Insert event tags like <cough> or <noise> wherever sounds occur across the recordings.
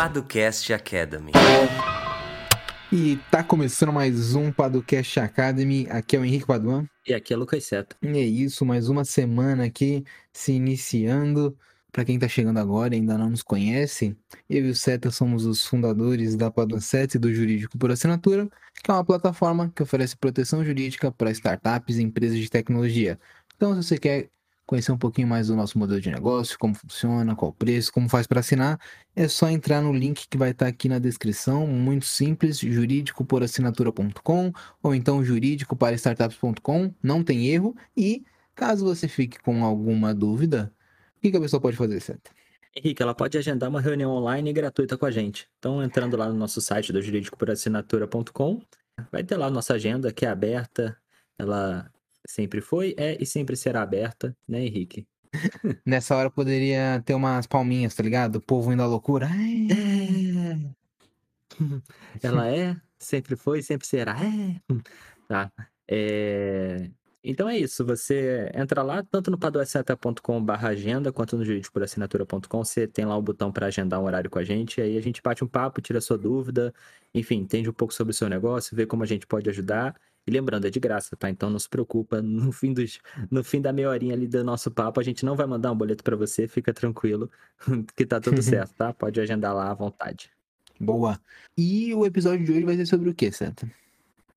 Paducast Academy. E tá começando mais um Paducast Academy. Aqui é o Henrique Paduan. E aqui é o Lucas Seto. E é isso, mais uma semana aqui se iniciando. Para quem tá chegando agora e ainda não nos conhece, eu e o Seta somos os fundadores da Paduan 7 do Jurídico por Assinatura, que é uma plataforma que oferece proteção jurídica para startups e empresas de tecnologia. Então, se você quer conhecer um pouquinho mais do nosso modelo de negócio, como funciona, qual o preço, como faz para assinar, é só entrar no link que vai estar aqui na descrição, muito simples, juridicoporassinatura.com ou então juridicoparastartups.com, não tem erro. E caso você fique com alguma dúvida, o que, que a pessoa pode fazer, certo? Henrique, ela pode agendar uma reunião online gratuita com a gente. Então, entrando lá no nosso site do juridicoporassinatura.com, vai ter lá a nossa agenda que é aberta, ela sempre foi, é e sempre será aberta, né, Henrique? Nessa hora poderia ter umas palminhas, tá ligado? O povo indo à loucura. Ai. É. <laughs> Ela é, sempre foi, sempre será. É. Tá. É... Então é isso, você entra lá, tanto no padoaceta.com.br agenda, quanto no jurídicoporassinatura.com, você tem lá o botão para agendar um horário com a gente, aí a gente bate um papo, tira sua dúvida, enfim, entende um pouco sobre o seu negócio, vê como a gente pode ajudar. E lembrando, é de graça, tá? Então não se preocupa, <laughs> no fim, dos, no fim da meia horinha ali do nosso papo, a gente não vai mandar um boleto para você, fica tranquilo, <laughs> que tá tudo <laughs> certo, tá? Pode agendar lá à vontade. Boa. E o episódio de hoje vai ser sobre o que, certo?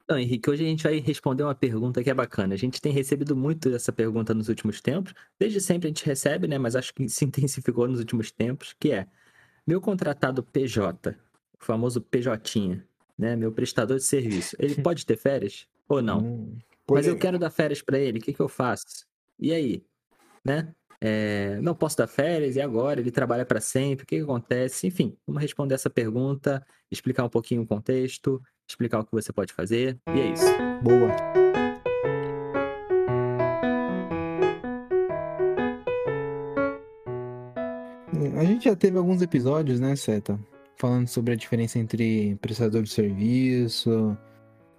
Então, Henrique, hoje a gente vai responder uma pergunta que é bacana. A gente tem recebido muito essa pergunta nos últimos tempos. Desde sempre a gente recebe, né? Mas acho que se intensificou nos últimos tempos, que é meu contratado PJ, o famoso PJ, né? Meu prestador de serviço, ele pode ter férias ou não? Hum, mas eu quero dar férias para ele, o que, que eu faço? E aí? Né? É, não posso dar férias, e agora? Ele trabalha para sempre, o que, que acontece? Enfim, vamos responder essa pergunta, explicar um pouquinho o contexto, explicar o que você pode fazer, e é isso. Boa. A gente já teve alguns episódios, né, Seta? Falando sobre a diferença entre prestador de serviço,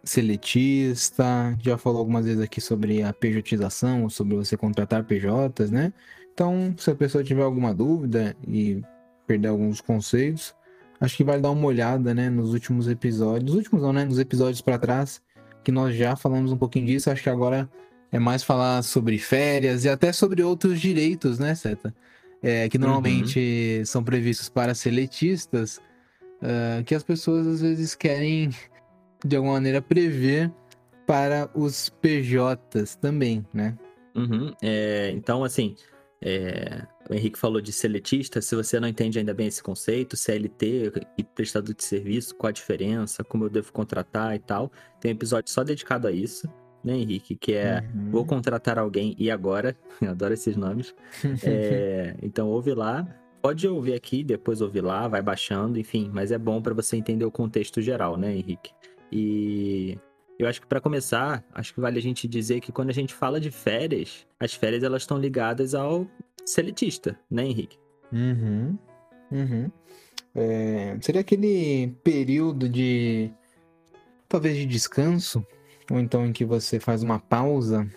seletista, já falou algumas vezes aqui sobre a pejotização, sobre você contratar PJs, né? Então, se a pessoa tiver alguma dúvida e perder alguns conceitos, acho que vai dar uma olhada, né, nos últimos episódios, nos últimos não, né, nos episódios para trás, que nós já falamos um pouquinho disso, acho que agora é mais falar sobre férias e até sobre outros direitos, né, Seta? É, que normalmente uhum. são previstos para seletistas, uh, que as pessoas às vezes querem, de alguma maneira, prever para os PJs também, né? Uhum. É, então, assim, é, o Henrique falou de seletista. Se você não entende ainda bem esse conceito, CLT e prestador de serviço, qual a diferença, como eu devo contratar e tal, tem um episódio só dedicado a isso, né, Henrique? Que é uhum. Vou contratar alguém e agora. <laughs> Eu adoro esses nomes. é, <laughs> então, ouve lá. Pode ouvir aqui, depois ouvir lá, vai baixando, enfim, mas é bom para você entender o contexto geral, né, Henrique? E eu acho que para começar, acho que vale a gente dizer que quando a gente fala de férias, as férias elas estão ligadas ao seletista, né, Henrique? Uhum. Uhum. É, seria aquele período de talvez de descanso, ou então em que você faz uma pausa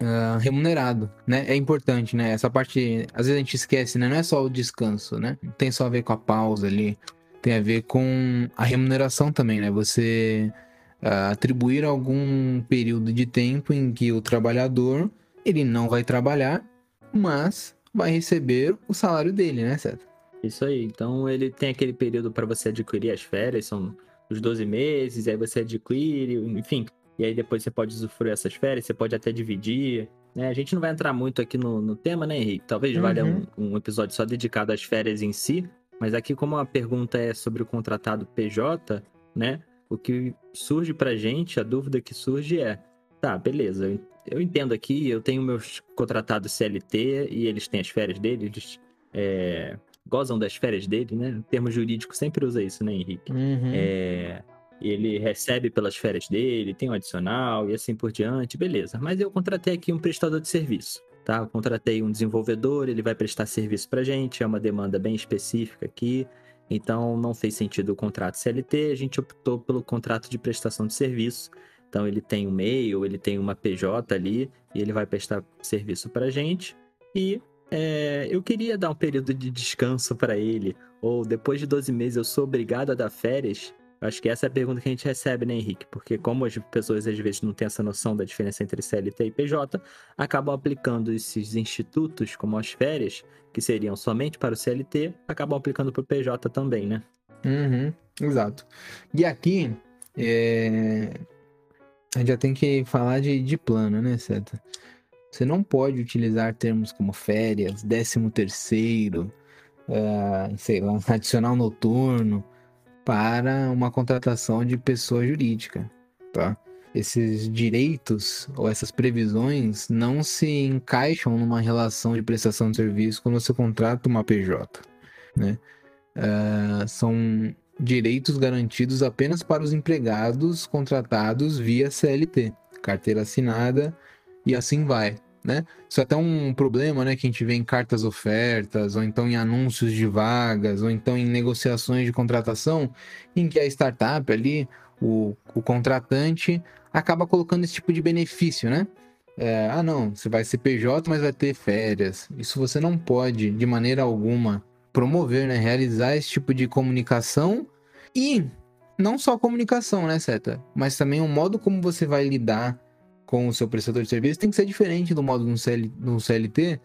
uh, remunerado, né? É importante, né? Essa parte, às vezes a gente esquece, né? Não é só o descanso, né? Tem só a ver com a pausa ali, tem a ver com a remuneração também, né? Você atribuir algum período de tempo em que o trabalhador ele não vai trabalhar, mas vai receber o salário dele, né, certo? Isso aí. Então ele tem aquele período para você adquirir as férias, são os 12 meses, aí você adquire, enfim. E aí depois você pode usufruir essas férias, você pode até dividir. Né? A gente não vai entrar muito aqui no, no tema, né, Henrique? Talvez uhum. valha um, um episódio só dedicado às férias em si. Mas aqui, como a pergunta é sobre o contratado PJ, né? o que surge pra gente, a dúvida que surge é: tá, beleza, eu entendo aqui, eu tenho meus contratados CLT e eles têm as férias deles, eles é, gozam das férias dele, né? O termo jurídico sempre usa isso, né, Henrique? Uhum. É, ele recebe pelas férias dele, tem um adicional e assim por diante, beleza. Mas eu contratei aqui um prestador de serviço, tá? Eu contratei um desenvolvedor, ele vai prestar serviço pra gente, é uma demanda bem específica aqui. Então não fez sentido o contrato CLT, a gente optou pelo contrato de prestação de serviço. Então ele tem um e-mail, ele tem uma PJ ali e ele vai prestar serviço para gente. E é, eu queria dar um período de descanso para ele, ou depois de 12 meses eu sou obrigado a dar férias? Acho que essa é a pergunta que a gente recebe, né, Henrique? Porque como as pessoas às vezes não têm essa noção da diferença entre CLT e PJ, acabam aplicando esses institutos, como as férias, que seriam somente para o CLT, acabam aplicando para o PJ também, né? Uhum, exato. E aqui, é... a gente já tem que falar de, de plano, né, certo? Você não pode utilizar termos como férias, décimo terceiro, uh, sei lá, <laughs> adicional noturno, para uma contratação de pessoa jurídica, tá? Esses direitos ou essas previsões não se encaixam numa relação de prestação de serviço quando você contrata uma PJ, né? Uh, são direitos garantidos apenas para os empregados contratados via CLT, carteira assinada e assim vai, né? Isso é até um problema, né, que a gente vê em cartas ofertas, ou então em anúncios de vagas, ou então em negociações de contratação, em que a startup ali, o, o contratante, acaba colocando esse tipo de benefício, né? É, ah, não, você vai ser PJ, mas vai ter férias. Isso você não pode, de maneira alguma, promover, né? Realizar esse tipo de comunicação e não só comunicação, né, Seta? Mas também o modo como você vai lidar com o seu prestador de serviço tem que ser diferente do modo no, CL, CLT,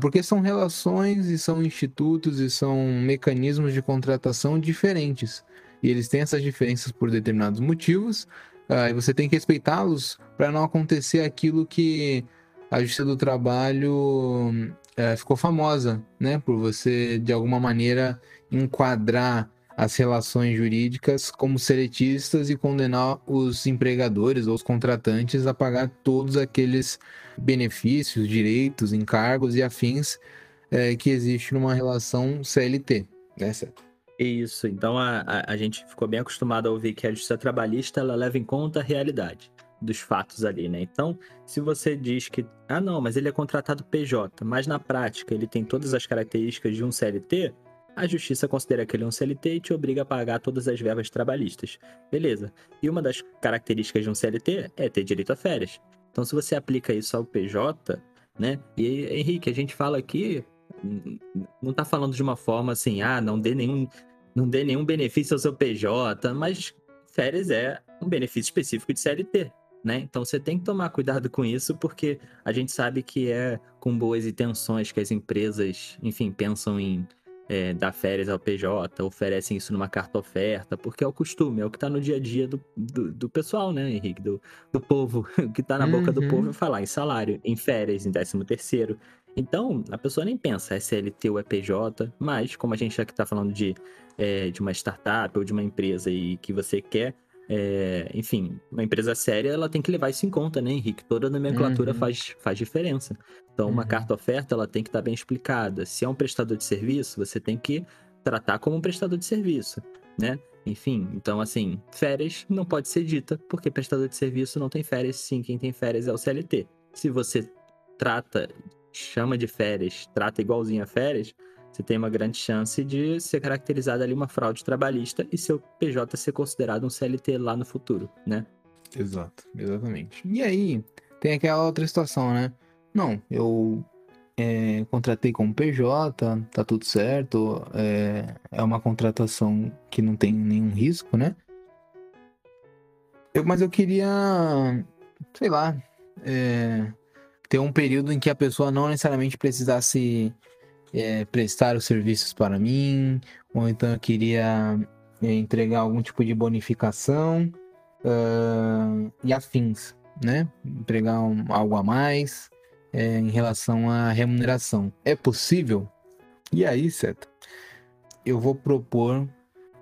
porque são relações e são institutos e são mecanismos de contratação diferentes. E eles têm essas diferenças por determinados motivos, uh, e você tem que respeitá-los para não acontecer aquilo que a Justiça do Trabalho uh, ficou famosa, né? Por você, de alguma maneira, enquadrar as relações jurídicas como seletistas e condenar os empregadores ou os contratantes a pagar todos aqueles benefícios, direitos, encargos e afins é, que existe numa relação CLT, né, certo? Isso, então a, a, a, gente ficou bem acostumado a ouvir que a justiça trabalhista ela leva em conta a realidade dos fatos ali, né? Então, se você diz que, ah, não, mas ele é contratado PJ, mas na prática ele tem todas as características de um CLT, a justiça considera que ele é um CLT e te obriga a pagar todas as verbas trabalhistas. Beleza. E uma das características de um CLT é ter direito a férias. Então, se você aplica isso ao PJ, né? E Henrique, a gente fala aqui, não tá falando de uma forma assim, ah, não dê nenhum, não dê nenhum benefício ao seu PJ, mas férias é um benefício específico de CLT. Né? Então você tem que tomar cuidado com isso, porque a gente sabe que é com boas intenções que as empresas, enfim, pensam em é, dar férias ao PJ, oferecem isso numa carta oferta, porque é o costume, é o que está no dia a dia do, do, do, pessoal, né, Henrique? Do, do povo, <laughs> o que está na boca do povo é falar em salário, em férias, em décimo terceiro. Então, a pessoa nem pensa SLT ou é PJ, mas como a gente aqui está falando de, é, de uma startup ou de uma empresa e que você quer é, enfim, uma empresa séria, ela tem que levar isso em conta, né, Henrique? Toda nomenclatura uhum. faz, faz diferença. Então, uma uhum. carta oferta, ela tem que estar tá bem explicada. Se é um prestador de serviço, você tem que tratar como um prestador de serviço, né? Enfim, então, assim, férias não pode ser dita, porque prestador de serviço não tem férias, sim, quem tem férias é o CLT. Se você trata, chama de férias, trata igualzinho a férias, você tem uma grande chance de ser caracterizada ali uma fraude trabalhista e seu PJ ser considerado um CLT lá no futuro, né? Exato, exatamente. E aí, tem aquela outra situação, né? Não, eu é, contratei como PJ, tá tudo certo, é, é uma contratação que não tem nenhum risco, né? Eu, mas eu queria, sei lá, é, ter um período em que a pessoa não necessariamente precisasse é, prestar os serviços para mim, ou então eu queria é, entregar algum tipo de bonificação uh, e afins, né? Entregar um, algo a mais é, em relação à remuneração. É possível? E aí, certo? Eu vou propor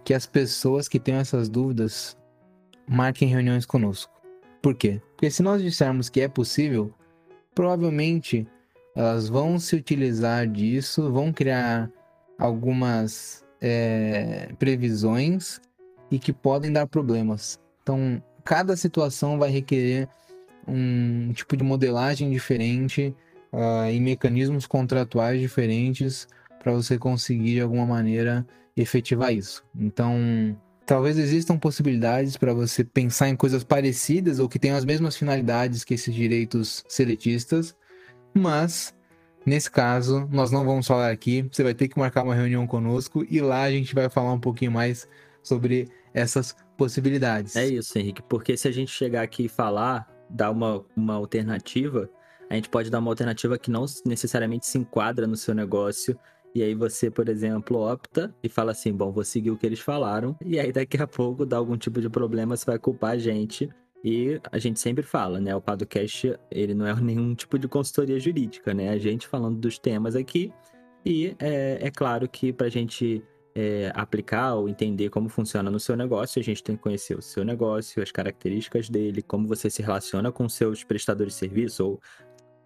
que as pessoas que tenham essas dúvidas marquem reuniões conosco. Por quê? Porque se nós dissermos que é possível, provavelmente elas vão se utilizar disso, vão criar algumas é, previsões e que podem dar problemas. Então, cada situação vai requerer um tipo de modelagem diferente uh, e mecanismos contratuais diferentes para você conseguir de alguma maneira efetivar isso. Então, talvez existam possibilidades para você pensar em coisas parecidas ou que tenham as mesmas finalidades que esses direitos seletistas, mas Nesse caso, nós não vamos falar aqui. Você vai ter que marcar uma reunião conosco e lá a gente vai falar um pouquinho mais sobre essas possibilidades. É isso, Henrique, porque se a gente chegar aqui e falar, dar uma, uma alternativa, a gente pode dar uma alternativa que não necessariamente se enquadra no seu negócio. E aí você, por exemplo, opta e fala assim: bom, vou seguir o que eles falaram. E aí daqui a pouco dá algum tipo de problema, você vai culpar a gente. E a gente sempre fala, né? O podcast, ele não é <laughs> nenhum tipo de consultoria jurídica, né? A gente falando dos temas aqui. E é, é claro que para a gente é, aplicar ou entender como funciona no seu negócio, a gente tem que conhecer o seu negócio, as características dele, como você se relaciona com seus prestadores de serviço ou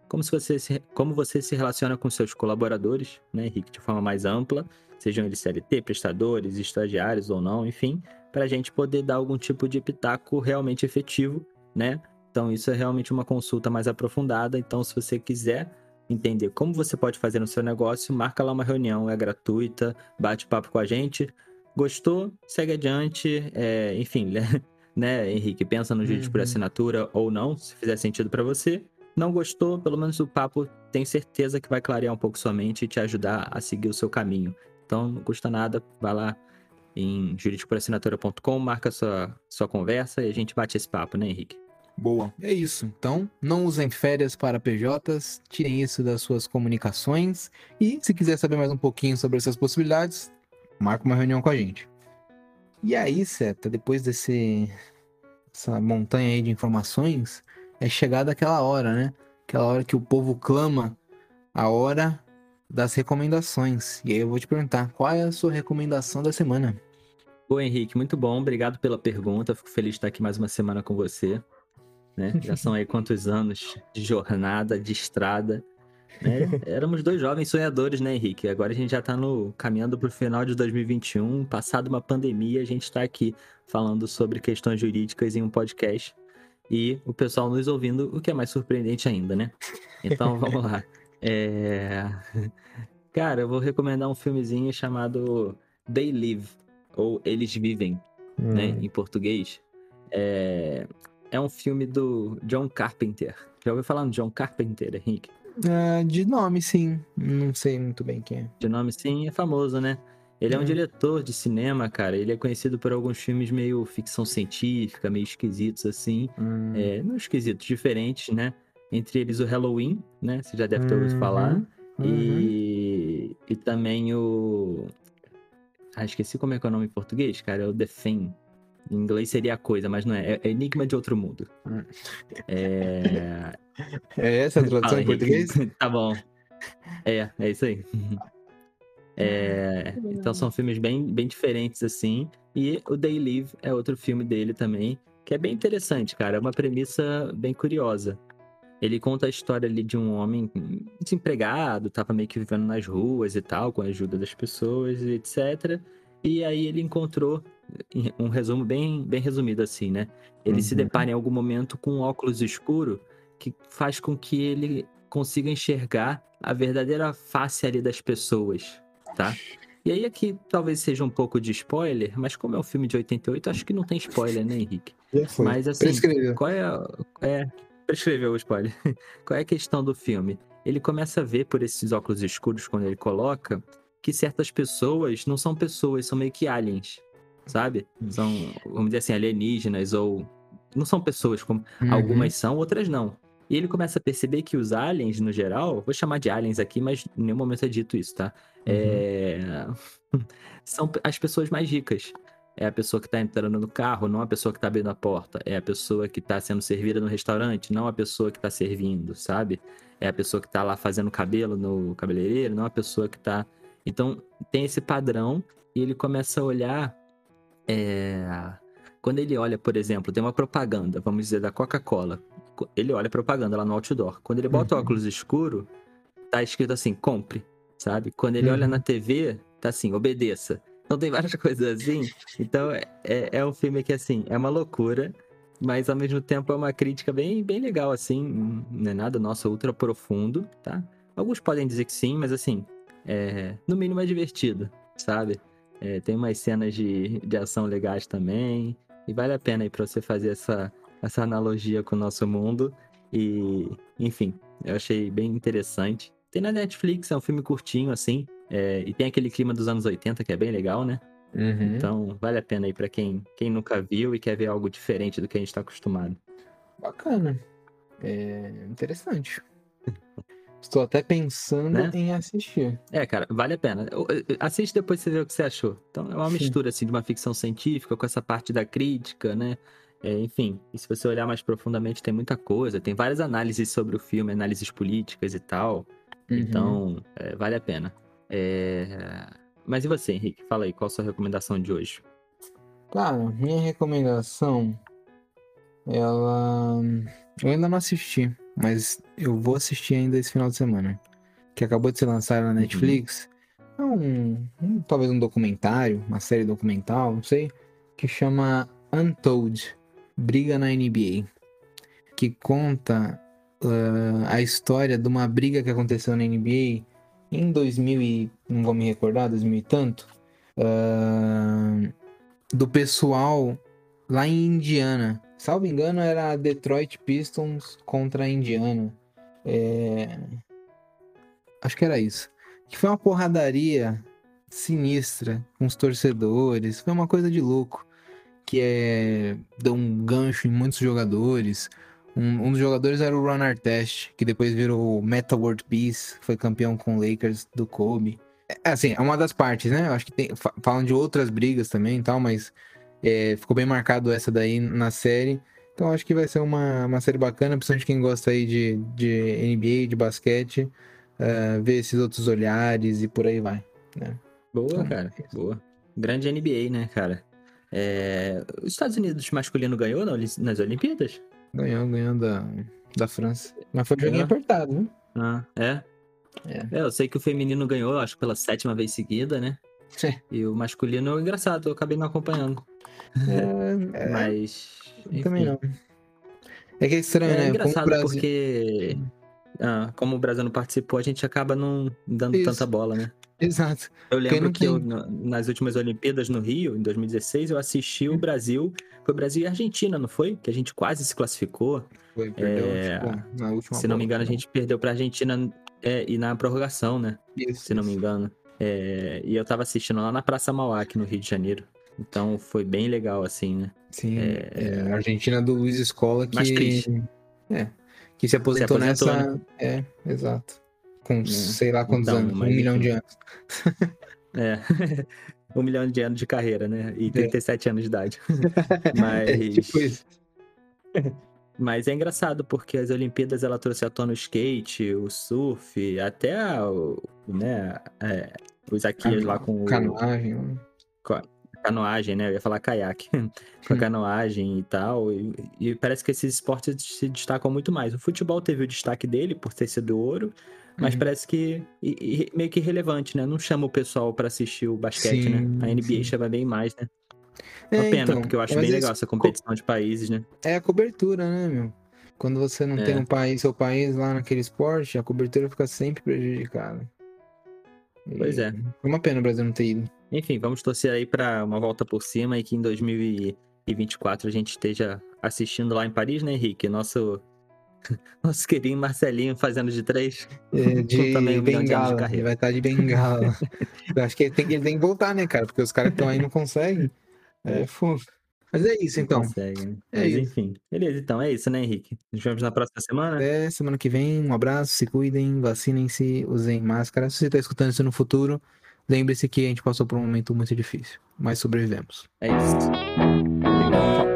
como, se você se, como você se relaciona com seus colaboradores, né, Henrique, de forma mais ampla, sejam eles CLT, prestadores, estagiários ou não, enfim, para a gente poder dar algum tipo de pitaco realmente efetivo, né? Então, isso é realmente uma consulta mais aprofundada. Então, se você quiser entender como você pode fazer no seu negócio, marca lá uma reunião, é gratuita, bate papo com a gente. Gostou? Segue adiante. É, enfim, <laughs> né, Henrique? Pensa no vídeo uhum. por assinatura ou não, se fizer sentido para você. Não gostou? Pelo menos o papo tem certeza que vai clarear um pouco sua mente e te ajudar a seguir o seu caminho. Então, não custa nada, vai lá em juridicoporassinatura.com, marca sua, sua conversa e a gente bate esse papo, né, Henrique? Boa. É isso. Então, não usem férias para PJs, tirem isso das suas comunicações e, se quiser saber mais um pouquinho sobre essas possibilidades, marca uma reunião com a gente. E aí, Seta, depois desse essa montanha aí de informações, é chegada aquela hora, né? Aquela hora que o povo clama a hora das recomendações. E aí eu vou te perguntar, qual é a sua recomendação da semana? Oi, Henrique, muito bom. Obrigado pela pergunta. Fico feliz de estar aqui mais uma semana com você né? Já são aí quantos anos de jornada, de estrada. Né? <laughs> Éramos dois jovens sonhadores, né, Henrique? Agora a gente já está no, caminhando para o final de 2021, passado uma pandemia, a gente está aqui falando sobre questões jurídicas em um podcast e o pessoal nos ouvindo, o que é mais surpreendente ainda, né? Então <laughs> vamos lá. É... Cara, eu vou recomendar um filmezinho chamado They Live, ou Eles Vivem, né, hum. né, em português. É... É um filme do John Carpenter. Já ouviu falar no John Carpenter, Henrique? Uh, de nome, sim. Não sei muito bem quem é. De nome, sim, é famoso, né? Ele é um hum. diretor de cinema, cara. Ele é conhecido por alguns filmes meio ficção científica, meio esquisitos, assim. Hum. É, não esquisitos, diferentes, né? Entre eles o Halloween, né? Você já deve ter ouvido uhum. falar. Uhum. E, e também o. Ah, esqueci como é que é o nome em português, cara. É o The Thing. Em inglês seria a coisa, mas não é. É Enigma de Outro Mundo. É. <laughs> É essa a tradução em português? <laughs> tá bom. É, é isso aí. <laughs> É, então são filmes bem, bem diferentes, assim. E o Day Live é outro filme dele também, que é bem interessante, cara. É uma premissa bem curiosa. Ele conta a história ali de um homem desempregado, tava meio que vivendo nas ruas e tal, com a ajuda das pessoas, etc. E aí ele encontrou um resumo bem, bem resumido assim, né? Ele uhum. se depara em algum momento com um óculos escuro que faz com que ele consiga enxergar a verdadeira face ali das pessoas, tá? E aí aqui talvez seja um pouco de spoiler, mas como é um filme de 88, acho que não tem spoiler, né, Henrique? Já foi. Mas assim, Prescreveu. qual é, é prescreveu o spoiler. <laughs> qual é a questão do filme? Ele começa a ver por esses óculos escuros quando ele coloca que certas pessoas não são pessoas, são meio que aliens sabe? São, vamos dizer assim, alienígenas ou. Não são pessoas, como uhum. algumas são, outras não. E ele começa a perceber que os aliens, no geral, vou chamar de aliens aqui, mas em nenhum momento é dito isso, tá? Uhum. É... <laughs> são as pessoas mais ricas. É a pessoa que tá entrando no carro, não a pessoa que tá abrindo a porta. É a pessoa que tá sendo servida no restaurante, não a pessoa que tá servindo, sabe? É a pessoa que tá lá fazendo cabelo no cabeleireiro, não a pessoa que tá. Então, tem esse padrão e ele começa a olhar é... Quando ele olha, por exemplo, tem uma propaganda, vamos dizer, da Coca-Cola. Ele olha a propaganda lá no outdoor. Quando ele bota uhum. o óculos escuro, tá escrito assim, compre, sabe? Quando ele uhum. olha na TV, tá assim, obedeça. Então tem várias <laughs> coisas assim. Então é, é, é um filme que, assim, é uma loucura, mas ao mesmo tempo é uma crítica bem, bem legal, assim. Não é nada, nossa, ultra profundo, tá? Alguns podem dizer que sim, mas assim, é, no mínimo é divertido, sabe? É, tem umas cenas de, de ação legais também. E vale a pena aí pra você fazer essa, essa analogia com o nosso mundo. E, enfim, eu achei bem interessante. Tem na Netflix, é um filme curtinho, assim. É, e tem aquele clima dos anos 80 que é bem legal, né? Uhum. Então, vale a pena aí pra quem, quem nunca viu e quer ver algo diferente do que a gente tá acostumado. Bacana. É interessante. <laughs> Estou até pensando Né? em assistir. É, cara, vale a pena. Assiste depois você vê o que você achou. Então, é uma Sim. mistura, assim, de uma ficção científica com essa parte da crítica, né? É, enfim, e se você olhar mais profundamente, tem muita coisa. Tem várias análises sobre o filme, análises políticas e tal. Uhum. Então, é, vale a pena. É, Mas e você, Henrique? Fala aí, qual a sua recomendação de hoje? Cara, minha recomendação, ela. Eu ainda não assisti, mas eu vou assistir ainda esse final de semana. Que acabou de ser lançado na Netflix. É um, um- Talvez um documentário, uma série documental, não sei. Que chama Untold Briga na NBA. Que conta ah, a história de uma briga que aconteceu na NBA em 2000 e. Não vou me recordar, 2000 e tanto. ah, do pessoal lá em Indiana. Salvo engano, era Detroit Pistons contra Indiana. É, Acho que era isso. Que foi uma porradaria sinistra com os torcedores. Foi uma coisa de louco. Que é. Deu um gancho em muitos jogadores. Um, um dos jogadores era o Ron Artest, que depois virou o Metal World Peace, foi campeão com o Lakers do Kobe. É, assim, é uma das partes, né? Eu acho que tem, fa- falam de outras brigas também e tal, mas é, ficou bem marcado essa daí na série. Então acho que vai ser uma, uma série bacana, principalmente quem gosta aí de, de NBA, de basquete, é, ver esses outros olhares e por aí vai. Né? Boa, Então, cara. é. Boa. Grande NBA, né, cara? É, Os Estados Unidos masculino ganhou na- nas Olimpíadas? Ganhou, ganhou da, da França. Mas foi um joguinho É. apertado, né? Ah, é? É. É, eu sei que o feminino ganhou, acho que pela sétima vez seguida, né? É. E o masculino, engraçado, eu acabei não acompanhando. É, é, Mas. eu também enfim. não. É que é estranho, É né? O engraçado Brasil... porque. ah, como o Brasil não participou, a gente acaba não dando Isso. tanta bola, né? Exato. Eu lembro que eu, tem- nas últimas Olimpíadas no Rio, em 2016, eu assisti o Brasil. Foi Brasil e Argentina, não foi? Que a gente quase se classificou. Foi, perdeu, É, tipo, na última se não me engano, a né? gente perdeu pra Argentina é, e na prorrogação, né? Isso, Se não me engano. É, e eu tava assistindo lá na Praça Mauá, aqui no Rio de Janeiro. Então foi bem legal, assim, né? Sim, É, é, a Argentina do Luiz Escola que. Mais triste. É. Que se aposentou, aposentou, nessa. É, exato. Com sei lá quantos Então, anos, um milhão de anos. <laughs> É. <laughs> um milhão de anos de carreira, né? E 37 anos de idade. <laughs> É, Mas. tipo isso. Mas é engraçado, porque as Olimpíadas ela trouxe à tona o skate, o surf, até o, né, é, os Akias lá com o, Canoagem. né? canoagem, né? Eu ia falar caiaque. com a canoagem e tal. E, e parece que esses esportes se destacam muito mais. O futebol teve o destaque dele por ter sido ouro, mas Uhum. parece que e- e meio que irrelevante, né? Não chama o pessoal pra assistir o basquete, Sim, né? A NBA sim. chama bem mais, né? É, Uma pena, então, porque eu acho bem legal essa competição de países, né? É a cobertura, né, meu? Quando você não É. tem um país, seu país lá naquele esporte, a cobertura fica sempre prejudicada. Pois é. É uma pena o Brasil não ter ido. Enfim, vamos torcer aí pra uma volta por cima e que em 2024 a gente esteja assistindo lá em Paris, né, Henrique? Nosso, <laughs> nosso querido Marcelinho fazendo de três. É, <laughs> de também um de de bengala. carreira. ele vai estar de bengala. <laughs> Eu acho que ele tem, ele tem que voltar, né, cara? Porque os caras que estão aí não conseguem. É fogo. Mas é isso, então. Consegue, né? é Mas isso. enfim. Beleza, então é isso, né, Henrique? Nos vemos na próxima semana. Até semana que vem. Um abraço, se cuidem, vacinem-se, usem máscara. Se você está escutando isso no futuro, lembre-se que a gente passou por um momento muito difícil, mas sobrevivemos. É isso. Uma